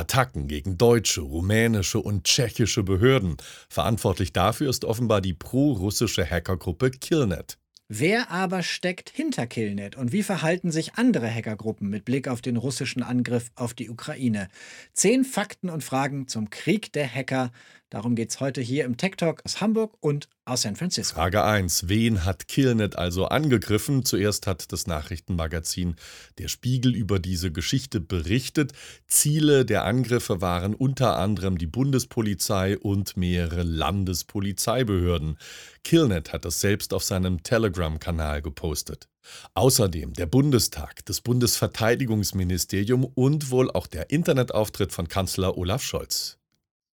Attacken gegen deutsche, rumänische und tschechische Behörden. Verantwortlich dafür ist offenbar die pro-russische Hackergruppe Killnet. Wer aber steckt hinter Killnet und wie verhalten sich andere Hackergruppen mit Blick auf den russischen Angriff auf die Ukraine? Zehn Fakten und Fragen zum Krieg der Hacker. Darum geht es heute hier im Tech Talk aus Hamburg und aus San Francisco. Frage 1. Wen hat Killnet also angegriffen? Zuerst hat das Nachrichtenmagazin Der Spiegel über diese Geschichte berichtet. Ziele der Angriffe waren unter anderem die Bundespolizei und mehrere Landespolizeibehörden. Killnet hat das selbst auf seinem Telegram-Kanal gepostet. Außerdem der Bundestag, das Bundesverteidigungsministerium und wohl auch der Internetauftritt von Kanzler Olaf Scholz.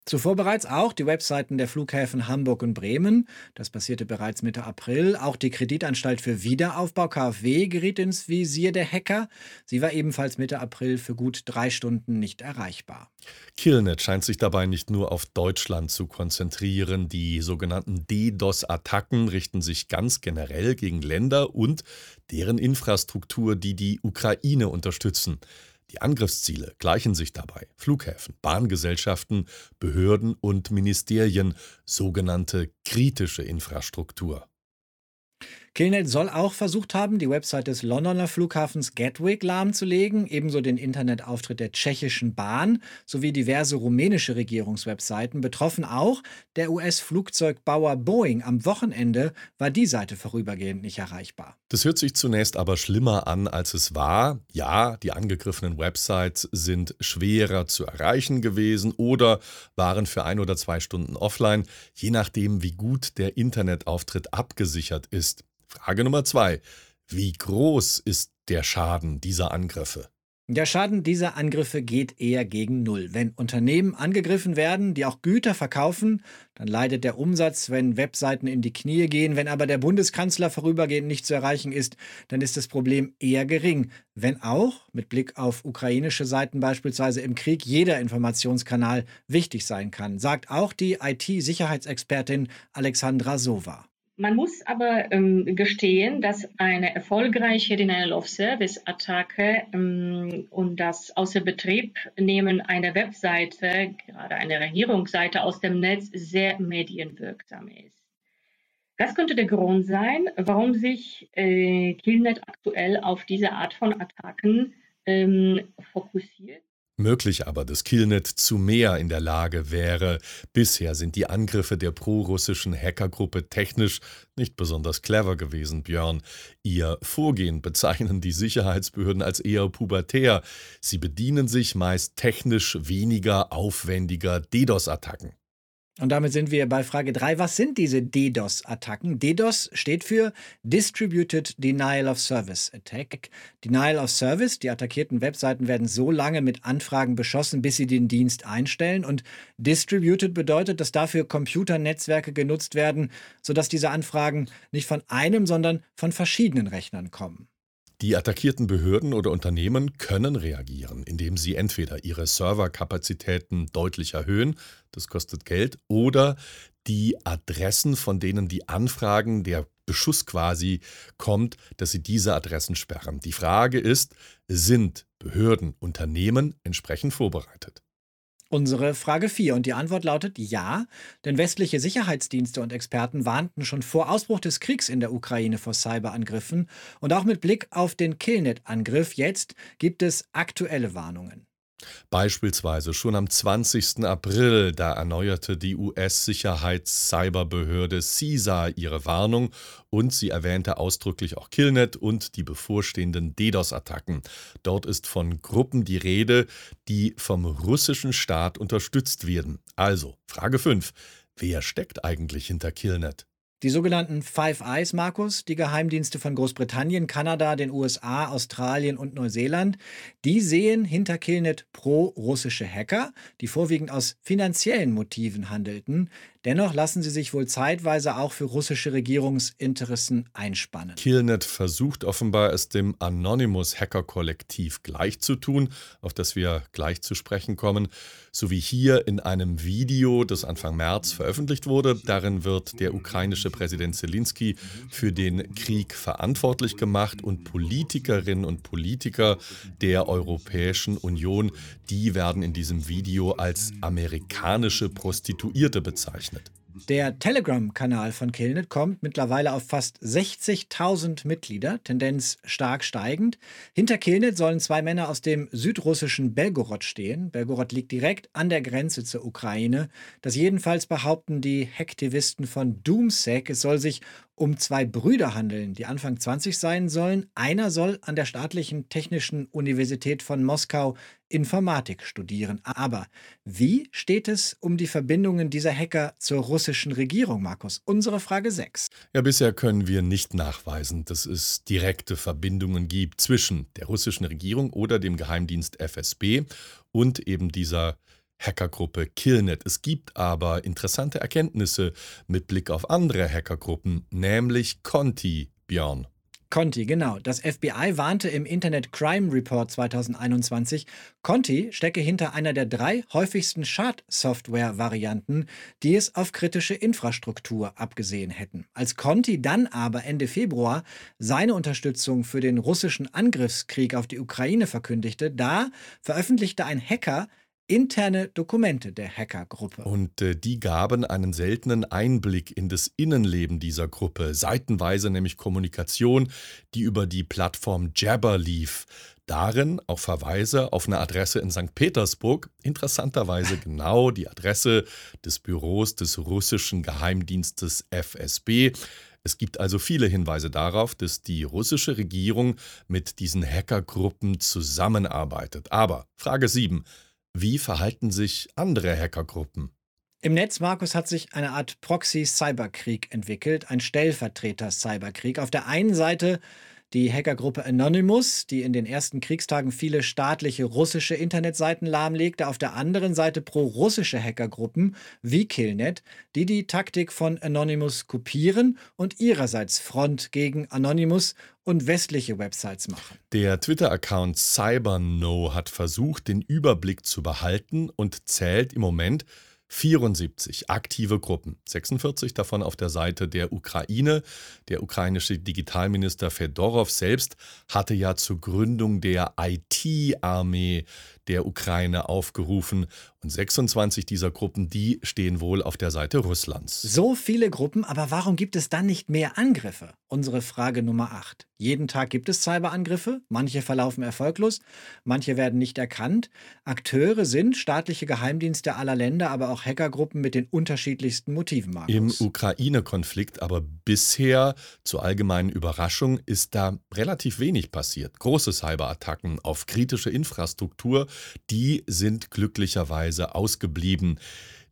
Zuvor bereits auch die Webseiten der Flughäfen Hamburg und Bremen. Das passierte bereits Mitte April. Auch die Kreditanstalt für Wiederaufbau KfW geriet ins Visier der Hacker. Sie war ebenfalls Mitte April für gut drei Stunden nicht erreichbar. Killnet scheint sich dabei nicht nur auf Deutschland zu konzentrieren. Die sogenannten DDoS-Attacken richten sich ganz generell gegen Länder und deren Infrastruktur, die die Ukraine unterstützen. Die Angriffsziele gleichen sich dabei. Flughäfen, Bahngesellschaften, Behörden und Ministerien, sogenannte kritische Infrastruktur. Killnet soll auch versucht haben, die Website des Londoner Flughafens Gatwick lahmzulegen, ebenso den Internetauftritt der tschechischen Bahn sowie diverse rumänische Regierungswebseiten. Betroffen auch der US-Flugzeugbauer Boeing. Am Wochenende war die Seite vorübergehend nicht erreichbar. Das hört sich zunächst aber schlimmer an, als es war. Ja, die angegriffenen Websites sind schwerer zu erreichen gewesen oder waren für ein oder zwei Stunden offline, je nachdem, wie gut der Internetauftritt abgesichert ist. Frage Nummer zwei. Wie groß ist der Schaden dieser Angriffe? Der Schaden dieser Angriffe geht eher gegen Null. Wenn Unternehmen angegriffen werden, die auch Güter verkaufen, dann leidet der Umsatz, wenn Webseiten in die Knie gehen. Wenn aber der Bundeskanzler vorübergehend nicht zu erreichen ist, dann ist das Problem eher gering. Wenn auch, mit Blick auf ukrainische Seiten beispielsweise im Krieg, jeder Informationskanal wichtig sein kann, sagt auch die IT-Sicherheitsexpertin Alexandra Sova. Man muss aber ähm, gestehen, dass eine erfolgreiche Denial-of-Service-Attacke ähm, und das Außerbetriebnehmen einer Webseite, gerade einer Regierungsseite aus dem Netz, sehr medienwirksam ist. Das könnte der Grund sein, warum sich äh, Killnet aktuell auf diese Art von Attacken ähm, fokussiert. Möglich aber, dass Killnet zu mehr in der Lage wäre. Bisher sind die Angriffe der prorussischen Hackergruppe technisch nicht besonders clever gewesen, Björn. Ihr Vorgehen bezeichnen die Sicherheitsbehörden als eher pubertär. Sie bedienen sich meist technisch weniger aufwendiger DDoS-Attacken. Und damit sind wir bei Frage 3. Was sind diese DDoS-Attacken? DDoS steht für Distributed Denial of Service Attack. Denial of Service, die attackierten Webseiten werden so lange mit Anfragen beschossen, bis sie den Dienst einstellen. Und Distributed bedeutet, dass dafür Computernetzwerke genutzt werden, sodass diese Anfragen nicht von einem, sondern von verschiedenen Rechnern kommen. Die attackierten Behörden oder Unternehmen können reagieren, indem sie entweder ihre Serverkapazitäten deutlich erhöhen, das kostet Geld, oder die Adressen, von denen die Anfragen, der Beschuss quasi kommt, dass sie diese Adressen sperren. Die Frage ist, sind Behörden, Unternehmen entsprechend vorbereitet? Unsere Frage 4 und die Antwort lautet ja, denn westliche Sicherheitsdienste und Experten warnten schon vor Ausbruch des Kriegs in der Ukraine vor Cyberangriffen und auch mit Blick auf den Killnet-Angriff jetzt gibt es aktuelle Warnungen. Beispielsweise schon am 20. April, da erneuerte die US-Sicherheits-Cyberbehörde CISA ihre Warnung und sie erwähnte ausdrücklich auch Killnet und die bevorstehenden DDoS-Attacken. Dort ist von Gruppen die Rede, die vom russischen Staat unterstützt werden. Also, Frage 5. Wer steckt eigentlich hinter Killnet? Die sogenannten Five Eyes, Markus, die Geheimdienste von Großbritannien, Kanada, den USA, Australien und Neuseeland, die sehen hinter Killnet pro-russische Hacker, die vorwiegend aus finanziellen Motiven handelten. Dennoch lassen sie sich wohl zeitweise auch für russische Regierungsinteressen einspannen. Killnet versucht offenbar, es dem Anonymous-Hacker-Kollektiv gleichzutun, auf das wir gleich zu sprechen kommen, so wie hier in einem Video, das Anfang März veröffentlicht wurde. Darin wird der ukrainische Präsident Zelensky für den Krieg verantwortlich gemacht und Politikerinnen und Politiker der Europäischen Union, die werden in diesem Video als amerikanische Prostituierte bezeichnet. Der Telegram-Kanal von Killnet kommt mittlerweile auf fast 60.000 Mitglieder, Tendenz stark steigend. Hinter Killnet sollen zwei Männer aus dem südrussischen Belgorod stehen. Belgorod liegt direkt an der Grenze zur Ukraine. Das jedenfalls behaupten die Hacktivisten von Doomsec. Es soll sich um zwei Brüder handeln, die Anfang 20 sein sollen. Einer soll an der Staatlichen Technischen Universität von Moskau Informatik studieren. Aber wie steht es um die Verbindungen dieser Hacker zur russischen Regierung, Markus? Unsere Frage 6. Ja, bisher können wir nicht nachweisen, dass es direkte Verbindungen gibt zwischen der russischen Regierung oder dem Geheimdienst FSB und eben dieser Hackergruppe Killnet. Es gibt aber interessante Erkenntnisse mit Blick auf andere Hackergruppen, nämlich Conti, Björn. Conti, genau. Das FBI warnte im Internet Crime Report 2021, Conti stecke hinter einer der drei häufigsten Schadsoftware-Varianten, die es auf kritische Infrastruktur abgesehen hätten. Als Conti dann aber Ende Februar seine Unterstützung für den russischen Angriffskrieg auf die Ukraine verkündigte, da veröffentlichte ein Hacker interne Dokumente der Hackergruppe. Und äh, die gaben einen seltenen Einblick in das Innenleben dieser Gruppe, seitenweise nämlich Kommunikation, die über die Plattform Jabber lief. Darin auch Verweise auf eine Adresse in St. Petersburg, interessanterweise genau die Adresse des Büros des russischen Geheimdienstes FSB. Es gibt also viele Hinweise darauf, dass die russische Regierung mit diesen Hackergruppen zusammenarbeitet. Aber Frage 7. Wie verhalten sich andere Hackergruppen? Im Netz, Markus, hat sich eine Art Proxy-Cyberkrieg entwickelt, ein Stellvertreter-Cyberkrieg. Auf der einen Seite die Hackergruppe Anonymous, die in den ersten Kriegstagen viele staatliche russische Internetseiten lahmlegte, auf der anderen Seite pro-russische Hackergruppen wie Killnet, die die Taktik von Anonymous kopieren und ihrerseits Front gegen Anonymous und westliche Websites machen. Der Twitter-Account CyberNo hat versucht, den Überblick zu behalten und zählt im Moment 74 aktive Gruppen, 46 davon auf der Seite der Ukraine. Der ukrainische Digitalminister Fedorov selbst hatte ja zur Gründung der IT-Armee der Ukraine aufgerufen. Und 26 dieser Gruppen, die stehen wohl auf der Seite Russlands. So viele Gruppen, aber warum gibt es dann nicht mehr Angriffe? Unsere Frage Nummer 8. Jeden Tag gibt es Cyberangriffe, manche verlaufen erfolglos, manche werden nicht erkannt. Akteure sind staatliche Geheimdienste aller Länder, aber auch Hackergruppen mit den unterschiedlichsten Motiven. Markus. Im Ukraine-Konflikt aber bisher, zur allgemeinen Überraschung, ist da relativ wenig passiert. Große Cyberattacken auf kritische Infrastruktur die sind glücklicherweise ausgeblieben.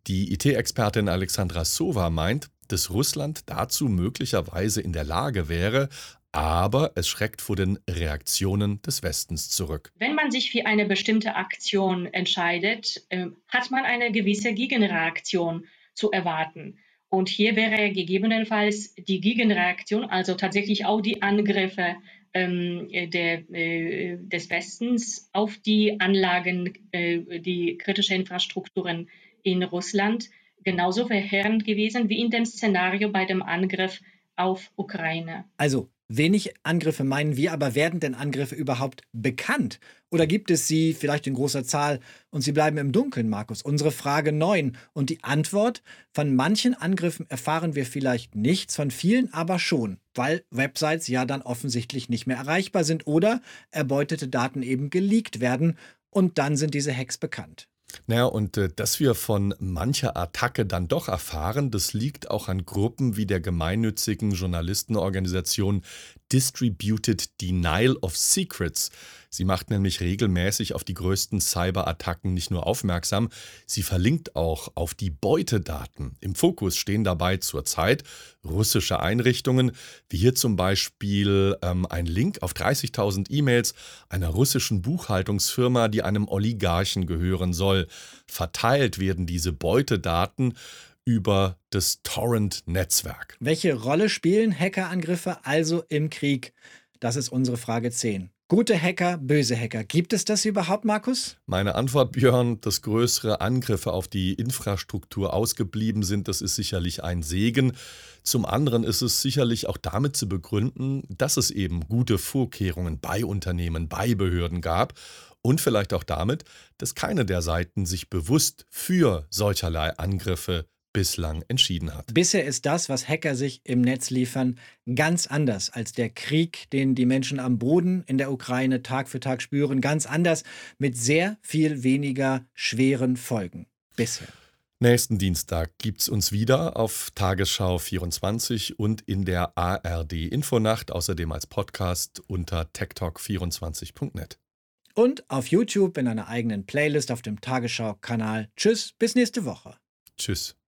Die IT-Expertin Alexandra Sova meint, dass Russland dazu möglicherweise in der Lage wäre, aber es schreckt vor den Reaktionen des Westens zurück. Wenn man sich für eine bestimmte Aktion entscheidet, ähm, hat man eine gewisse Gegenreaktion zu erwarten. Und hier wäre gegebenenfalls die Gegenreaktion, also tatsächlich auch die Angriffe der, äh, des Westens auf die Anlagen, äh, die kritische Infrastrukturen in Russland genauso verheerend gewesen wie in dem Szenario bei dem Angriff auf Ukraine. Also Wenig Angriffe meinen wir, aber werden denn Angriffe überhaupt bekannt? Oder gibt es sie vielleicht in großer Zahl und sie bleiben im Dunkeln, Markus? Unsere Frage 9. Und die Antwort? Von manchen Angriffen erfahren wir vielleicht nichts, von vielen aber schon, weil Websites ja dann offensichtlich nicht mehr erreichbar sind oder erbeutete Daten eben geleakt werden und dann sind diese Hacks bekannt. Naja, und äh, dass wir von mancher Attacke dann doch erfahren, das liegt auch an Gruppen wie der gemeinnützigen Journalistenorganisation Distributed Denial of Secrets. Sie macht nämlich regelmäßig auf die größten Cyberattacken nicht nur aufmerksam, sie verlinkt auch auf die Beutedaten. Im Fokus stehen dabei zurzeit russische Einrichtungen, wie hier zum Beispiel ähm, ein Link auf 30.000 E-Mails einer russischen Buchhaltungsfirma, die einem Oligarchen gehören soll. Verteilt werden diese Beutedaten über das Torrent-Netzwerk. Welche Rolle spielen Hackerangriffe also im Krieg? Das ist unsere Frage 10. Gute Hacker, böse Hacker. Gibt es das überhaupt, Markus? Meine Antwort, Björn, dass größere Angriffe auf die Infrastruktur ausgeblieben sind, das ist sicherlich ein Segen. Zum anderen ist es sicherlich auch damit zu begründen, dass es eben gute Vorkehrungen bei Unternehmen, bei Behörden gab und vielleicht auch damit, dass keine der Seiten sich bewusst für solcherlei Angriffe bislang entschieden hat. Bisher ist das, was Hacker sich im Netz liefern, ganz anders als der Krieg, den die Menschen am Boden in der Ukraine Tag für Tag spüren, ganz anders mit sehr viel weniger schweren Folgen. Bisher. Nächsten Dienstag gibt es uns wieder auf Tagesschau 24 und in der ARD Infonacht, außerdem als Podcast unter techtalk24.net. Und auf YouTube in einer eigenen Playlist auf dem Tagesschau-Kanal. Tschüss, bis nächste Woche. Tschüss.